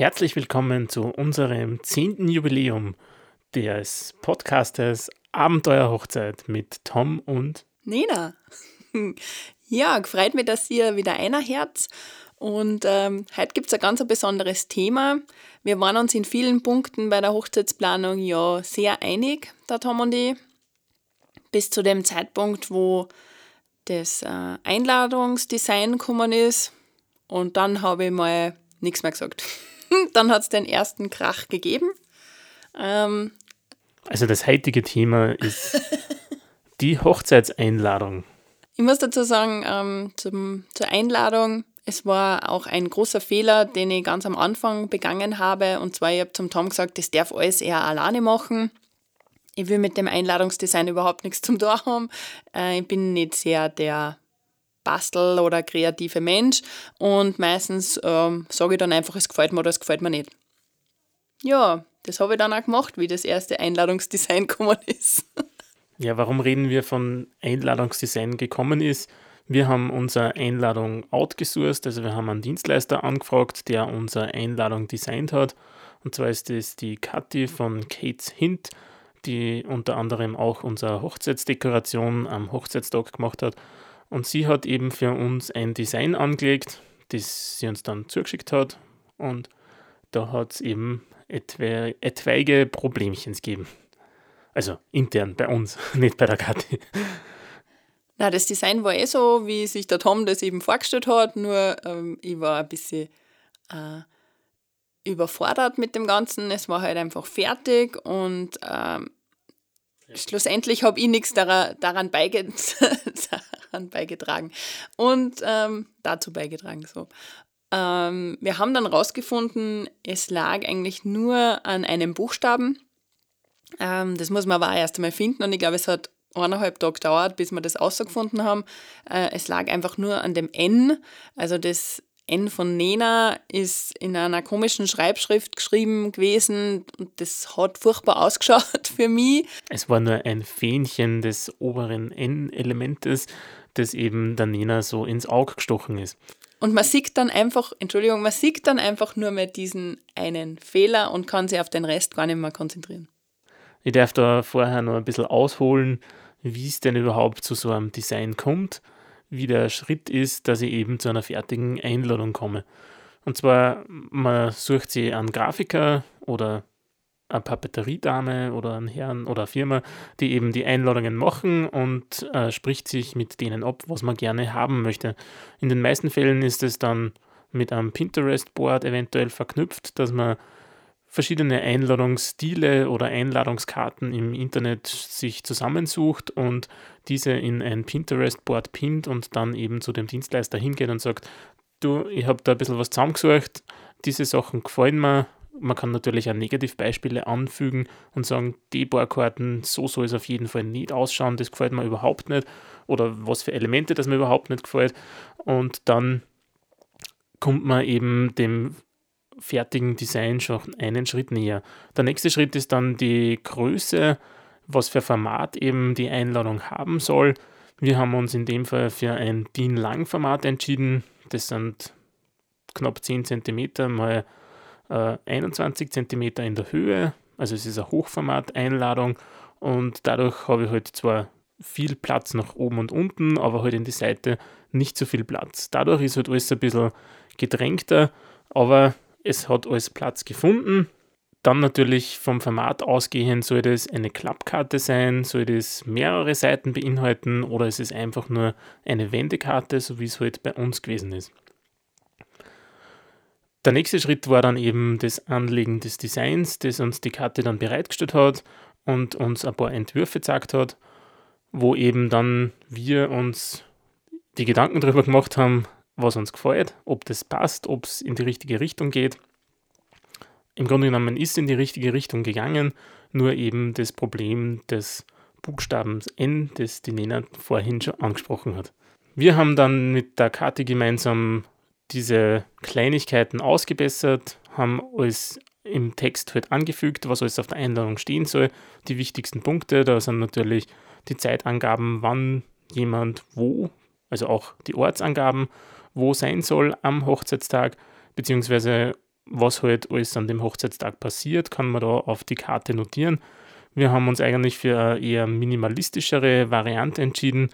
Herzlich willkommen zu unserem zehnten Jubiläum des Podcasters Abenteuerhochzeit mit Tom und Nina. Ja, freut mich, dass ihr wieder einer Herz. Und ähm, heute gibt es ein ganz besonderes Thema. Wir waren uns in vielen Punkten bei der Hochzeitsplanung ja sehr einig, der Tom und ich. Bis zu dem Zeitpunkt, wo das äh, Einladungsdesign gekommen ist. Und dann habe ich mal nichts mehr gesagt. dann hat es den ersten Krach gegeben. Ähm, also das heutige Thema ist die Hochzeitseinladung. Ich muss dazu sagen, ähm, zum, zur Einladung, es war auch ein großer Fehler, den ich ganz am Anfang begangen habe. Und zwar, ich habe zum Tom gesagt, das darf alles eher alleine machen. Ich will mit dem Einladungsdesign überhaupt nichts zum Tor haben. Äh, ich bin nicht sehr der Bastel- oder kreative Mensch und meistens ähm, sage ich dann einfach, es gefällt mir oder es gefällt mir nicht. Ja, das habe ich dann auch gemacht, wie das erste Einladungsdesign gekommen ist. Ja, warum reden wir von Einladungsdesign gekommen ist? Wir haben unsere Einladung outgesourced, also wir haben einen Dienstleister angefragt, der unsere Einladung designt hat. Und zwar ist das die Kathi von Kate's Hint, die unter anderem auch unsere Hochzeitsdekoration am Hochzeitstag gemacht hat. Und sie hat eben für uns ein Design angelegt, das sie uns dann zugeschickt hat. Und da hat es eben etwa, etwaige Problemchen gegeben. Also intern bei uns, nicht bei der Kathi. Na, das Design war eh so, wie sich der Tom das eben vorgestellt hat, nur ähm, ich war ein bisschen äh, überfordert mit dem Ganzen. Es war halt einfach fertig und ähm, schlussendlich habe ich nichts daran, daran, beige daran beigetragen und ähm, dazu beigetragen. So. Ähm, wir haben dann rausgefunden, es lag eigentlich nur an einem Buchstaben. Ähm, das muss man aber auch erst einmal finden und ich glaube, es hat eineinhalb Tage gedauert, bis wir das rausgefunden haben. Äh, es lag einfach nur an dem N, also das N von Nena ist in einer komischen Schreibschrift geschrieben gewesen und das hat furchtbar ausgeschaut für mich. Es war nur ein Fähnchen des oberen N-Elementes, das eben der Nena so ins Auge gestochen ist. Und man sieht dann einfach, Entschuldigung, man sieht dann einfach nur mehr diesen einen Fehler und kann sich auf den Rest gar nicht mehr konzentrieren. Ich darf da vorher noch ein bisschen ausholen, wie es denn überhaupt zu so einem Design kommt wie der Schritt ist, dass ich eben zu einer fertigen Einladung komme. Und zwar, man sucht sich einen Grafiker oder eine Papeteriedame oder einen Herrn oder eine Firma, die eben die Einladungen machen und äh, spricht sich mit denen ab, was man gerne haben möchte. In den meisten Fällen ist es dann mit einem Pinterest-Board eventuell verknüpft, dass man verschiedene Einladungsstile oder Einladungskarten im Internet sich zusammensucht und diese in ein Pinterest-Board pinnt und dann eben zu dem Dienstleister hingeht und sagt, du, ich habe da ein bisschen was zusammengesucht, diese Sachen gefallen mir. Man kann natürlich auch Negativbeispiele anfügen und sagen, die Bohrkarten, so soll es auf jeden Fall nicht ausschauen, das gefällt mir überhaupt nicht. Oder was für Elemente, das mir überhaupt nicht gefällt. Und dann kommt man eben dem fertigen Design schon einen Schritt näher. Der nächste Schritt ist dann die Größe, was für Format eben die Einladung haben soll. Wir haben uns in dem Fall für ein DIN-Lang-Format entschieden. Das sind knapp 10 cm mal äh, 21 cm in der Höhe. Also es ist eine Hochformat-Einladung und dadurch habe ich halt zwar viel Platz nach oben und unten, aber halt in die Seite nicht so viel Platz. Dadurch ist halt alles ein bisschen gedrängter, aber es hat alles Platz gefunden. Dann natürlich vom Format ausgehend soll das eine Klappkarte sein, soll das mehrere Seiten beinhalten oder ist es einfach nur eine Wendekarte, so wie es halt bei uns gewesen ist. Der nächste Schritt war dann eben das Anlegen des Designs, das uns die Karte dann bereitgestellt hat und uns ein paar Entwürfe gezeigt hat, wo eben dann wir uns die Gedanken darüber gemacht haben, was uns gefällt, ob das passt, ob es in die richtige Richtung geht. Im Grunde genommen ist es in die richtige Richtung gegangen, nur eben das Problem des Buchstabens N, das die Nena vorhin schon angesprochen hat. Wir haben dann mit der Karte gemeinsam diese Kleinigkeiten ausgebessert, haben alles im Text halt angefügt, was alles auf der Einladung stehen soll. Die wichtigsten Punkte, da sind natürlich die Zeitangaben, wann jemand wo, also auch die Ortsangaben wo sein soll am Hochzeitstag, beziehungsweise was halt alles an dem Hochzeitstag passiert, kann man da auf die Karte notieren. Wir haben uns eigentlich für eine eher minimalistischere Variante entschieden,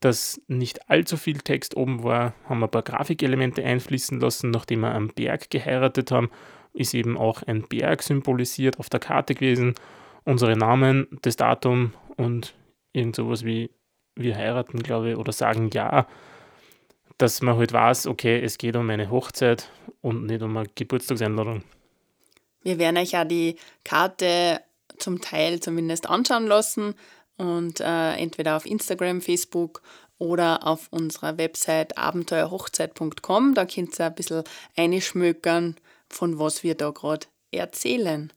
dass nicht allzu viel Text oben war, haben ein paar Grafikelemente einfließen lassen, nachdem wir am Berg geheiratet haben, ist eben auch ein Berg symbolisiert auf der Karte gewesen, unsere Namen, das Datum und irgend sowas wie wir heiraten, glaube ich, oder sagen ja, dass man halt weiß, okay, es geht um eine Hochzeit und nicht um eine Geburtstagseinladung. Wir werden euch ja die Karte zum Teil zumindest anschauen lassen und äh, entweder auf Instagram, Facebook oder auf unserer Website abenteuerhochzeit.com. Da könnt ihr ein bisschen einschmökern, von was wir da gerade erzählen.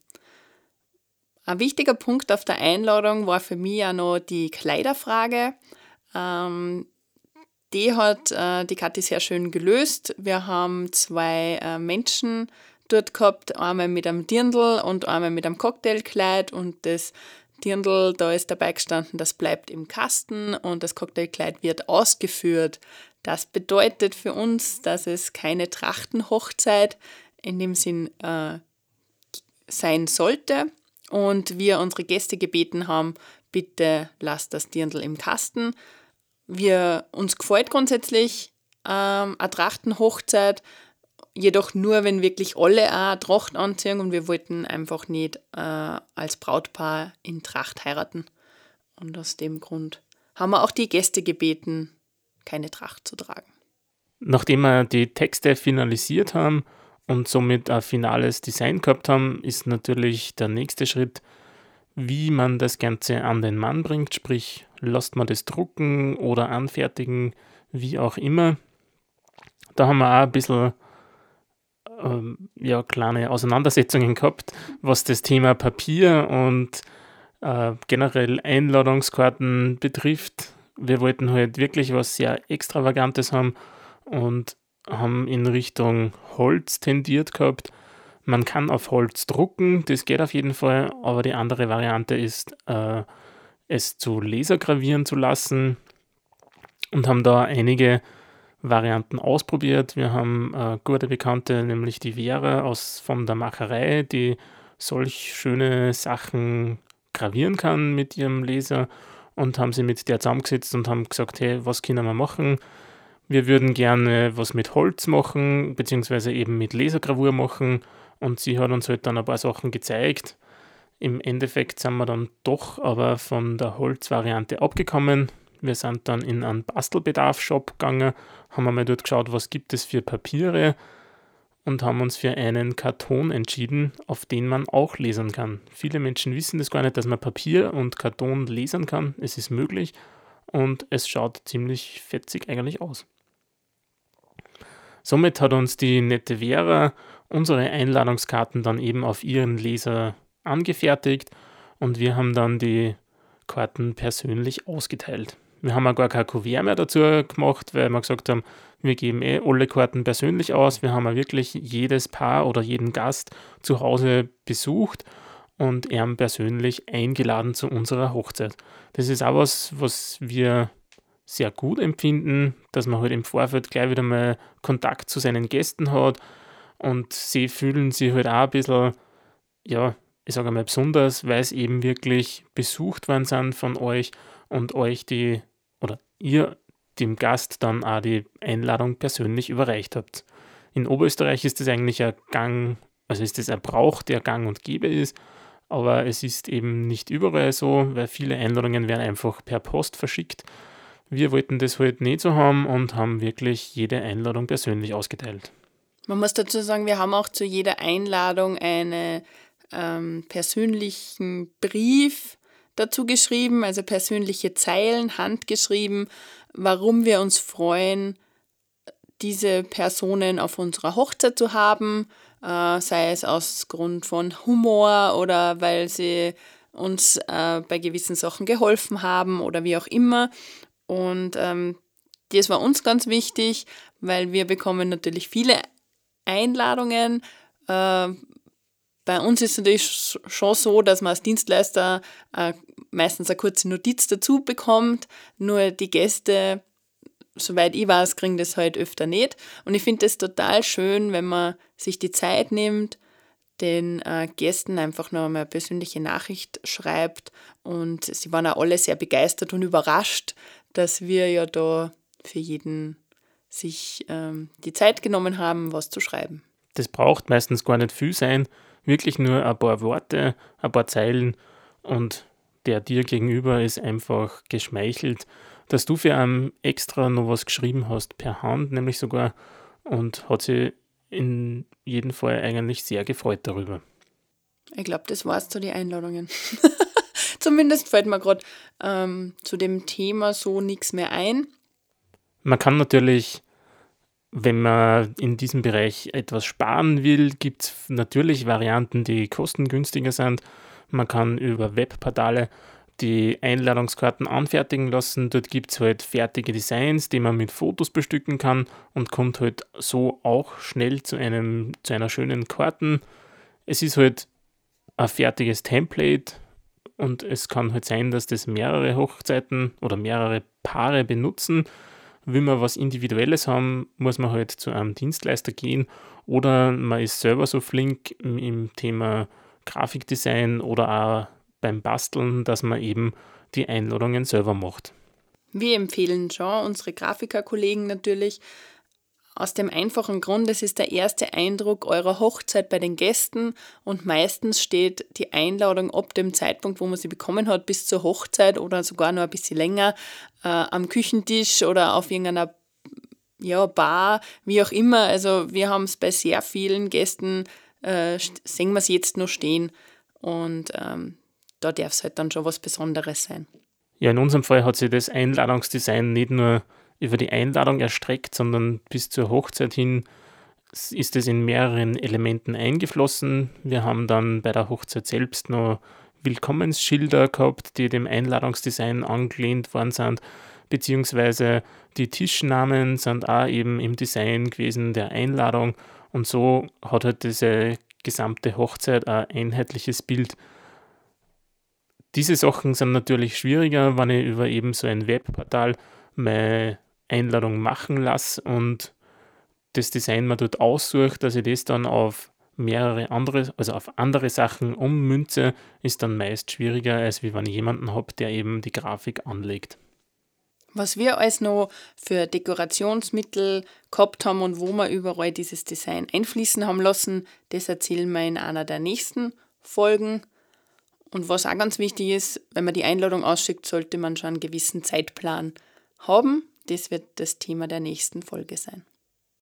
Ein wichtiger Punkt auf der Einladung war für mich ja noch die Kleiderfrage. Ähm, die hat äh, die Kathi sehr schön gelöst. Wir haben zwei äh, Menschen dort gehabt, einmal mit einem Dirndl und einmal mit einem Cocktailkleid und das Dirndl, da ist dabei gestanden, das bleibt im Kasten und das Cocktailkleid wird ausgeführt. Das bedeutet für uns, dass es keine Trachtenhochzeit in dem Sinn äh, sein sollte und wir unsere Gäste gebeten haben, bitte lasst das Dirndl im Kasten. Wir uns gefällt grundsätzlich ähm, eine Trachtenhochzeit, jedoch nur, wenn wirklich alle eine Tracht anziehen und wir wollten einfach nicht äh, als Brautpaar in Tracht heiraten. Und aus dem Grund haben wir auch die Gäste gebeten, keine Tracht zu tragen. Nachdem wir die Texte finalisiert haben und somit ein finales Design gehabt haben, ist natürlich der nächste Schritt, wie man das Ganze an den Mann bringt, sprich, lasst man das drucken oder anfertigen, wie auch immer. Da haben wir auch ein bisschen ähm, ja, kleine Auseinandersetzungen gehabt, was das Thema Papier und äh, generell Einladungskarten betrifft. Wir wollten halt wirklich was sehr Extravagantes haben und haben in Richtung Holz tendiert gehabt. Man kann auf Holz drucken, das geht auf jeden Fall, aber die andere Variante ist, äh, es zu lasergravieren zu lassen und haben da einige Varianten ausprobiert. Wir haben äh, gute Bekannte, nämlich die Vera aus, von der Macherei, die solch schöne Sachen gravieren kann mit ihrem Laser und haben sie mit der zusammengesetzt und haben gesagt, hey, was können wir machen? Wir würden gerne was mit Holz machen, beziehungsweise eben mit Lasergravur machen und sie hat uns halt dann ein paar Sachen gezeigt. Im Endeffekt sind wir dann doch aber von der Holzvariante abgekommen, wir sind dann in einen Bastelbedarf-Shop gegangen, haben einmal dort geschaut, was gibt es für Papiere und haben uns für einen Karton entschieden, auf den man auch lesen kann. Viele Menschen wissen das gar nicht, dass man Papier und Karton lesen kann. Es ist möglich und es schaut ziemlich fetzig eigentlich aus. Somit hat uns die nette Vera unsere Einladungskarten dann eben auf ihren Leser angefertigt und wir haben dann die Karten persönlich ausgeteilt. Wir haben auch gar kein Kuvert mehr dazu gemacht, weil wir gesagt haben, wir geben eh alle Karten persönlich aus. Wir haben auch wirklich jedes Paar oder jeden Gast zu Hause besucht und er persönlich eingeladen zu unserer Hochzeit. Das ist auch was, was wir sehr gut empfinden, dass man halt im Vorfeld gleich wieder mal Kontakt zu seinen Gästen hat und sie fühlen sich halt auch ein bisschen, ja, ich sage mal besonders, weil es eben wirklich besucht worden sind von euch und euch die oder ihr dem Gast dann auch die Einladung persönlich überreicht habt. In Oberösterreich ist das eigentlich ein Gang, also ist das ein Brauch, der gang und gäbe ist, aber es ist eben nicht überall so, weil viele Einladungen werden einfach per Post verschickt. Wir wollten das halt nicht so haben und haben wirklich jede Einladung persönlich ausgeteilt. Man muss dazu sagen, wir haben auch zu jeder Einladung einen ähm, persönlichen Brief dazu geschrieben, also persönliche Zeilen, handgeschrieben, warum wir uns freuen, diese Personen auf unserer Hochzeit zu haben, äh, sei es aus Grund von Humor oder weil sie uns äh, bei gewissen Sachen geholfen haben oder wie auch immer. Und ähm, das war uns ganz wichtig, weil wir bekommen natürlich viele Einladungen äh, bei uns ist es natürlich schon so, dass man als Dienstleister äh, meistens eine kurze Notiz dazu bekommt. Nur die Gäste soweit ich weiß, kriegen das halt öfter nicht. Und ich finde es total schön, wenn man sich die Zeit nimmt, den äh, Gästen einfach noch eine persönliche Nachricht schreibt. Und sie waren auch alle sehr begeistert und überrascht, dass wir ja da für jeden sich ähm, die Zeit genommen haben, was zu schreiben. Das braucht meistens gar nicht viel sein, wirklich nur ein paar Worte, ein paar Zeilen und der dir gegenüber ist einfach geschmeichelt, dass du für einen extra noch was geschrieben hast, per Hand nämlich sogar, und hat sie in jedem Fall eigentlich sehr gefreut darüber. Ich glaube, das war's zu den Einladungen. Zumindest fällt mir gerade ähm, zu dem Thema so nichts mehr ein. Man kann natürlich, wenn man in diesem Bereich etwas sparen will, gibt es natürlich Varianten, die kostengünstiger sind. Man kann über Webportale die Einladungskarten anfertigen lassen. Dort gibt es halt fertige Designs, die man mit Fotos bestücken kann und kommt halt so auch schnell zu, einem, zu einer schönen Karten. Es ist halt ein fertiges Template und es kann halt sein, dass das mehrere Hochzeiten oder mehrere Paare benutzen. Will man was Individuelles haben, muss man halt zu einem Dienstleister gehen oder man ist selber so flink im Thema Grafikdesign oder auch beim Basteln, dass man eben die Einladungen selber macht. Wir empfehlen schon unsere Grafikerkollegen natürlich aus dem einfachen Grund, es ist der erste Eindruck eurer Hochzeit bei den Gästen und meistens steht die Einladung ab dem Zeitpunkt, wo man sie bekommen hat, bis zur Hochzeit oder sogar noch ein bisschen länger äh, am Küchentisch oder auf irgendeiner ja, Bar, wie auch immer. Also wir haben es bei sehr vielen Gästen, äh, sehen wir es jetzt noch stehen und ähm, da darf es halt dann schon was Besonderes sein. Ja, in unserem Fall hat sich das Einladungsdesign nicht nur über die Einladung erstreckt, sondern bis zur Hochzeit hin ist es in mehreren Elementen eingeflossen. Wir haben dann bei der Hochzeit selbst noch Willkommensschilder gehabt, die dem Einladungsdesign angelehnt worden sind, beziehungsweise die Tischnamen sind auch eben im Design gewesen der Einladung und so hat halt diese gesamte Hochzeit ein einheitliches Bild diese Sachen sind natürlich schwieriger, wenn ich über eben so ein Webportal meine Einladung machen lasse und das Design mir dort aussuche, dass ich das dann auf mehrere andere, also auf andere Sachen ummünze, ist dann meist schwieriger, als wie wenn ich jemanden habe, der eben die Grafik anlegt. Was wir alles noch für Dekorationsmittel gehabt haben und wo wir überall dieses Design einfließen haben lassen, das erzählen wir in einer der nächsten Folgen. Und was auch ganz wichtig ist, wenn man die Einladung ausschickt, sollte man schon einen gewissen Zeitplan haben. Das wird das Thema der nächsten Folge sein.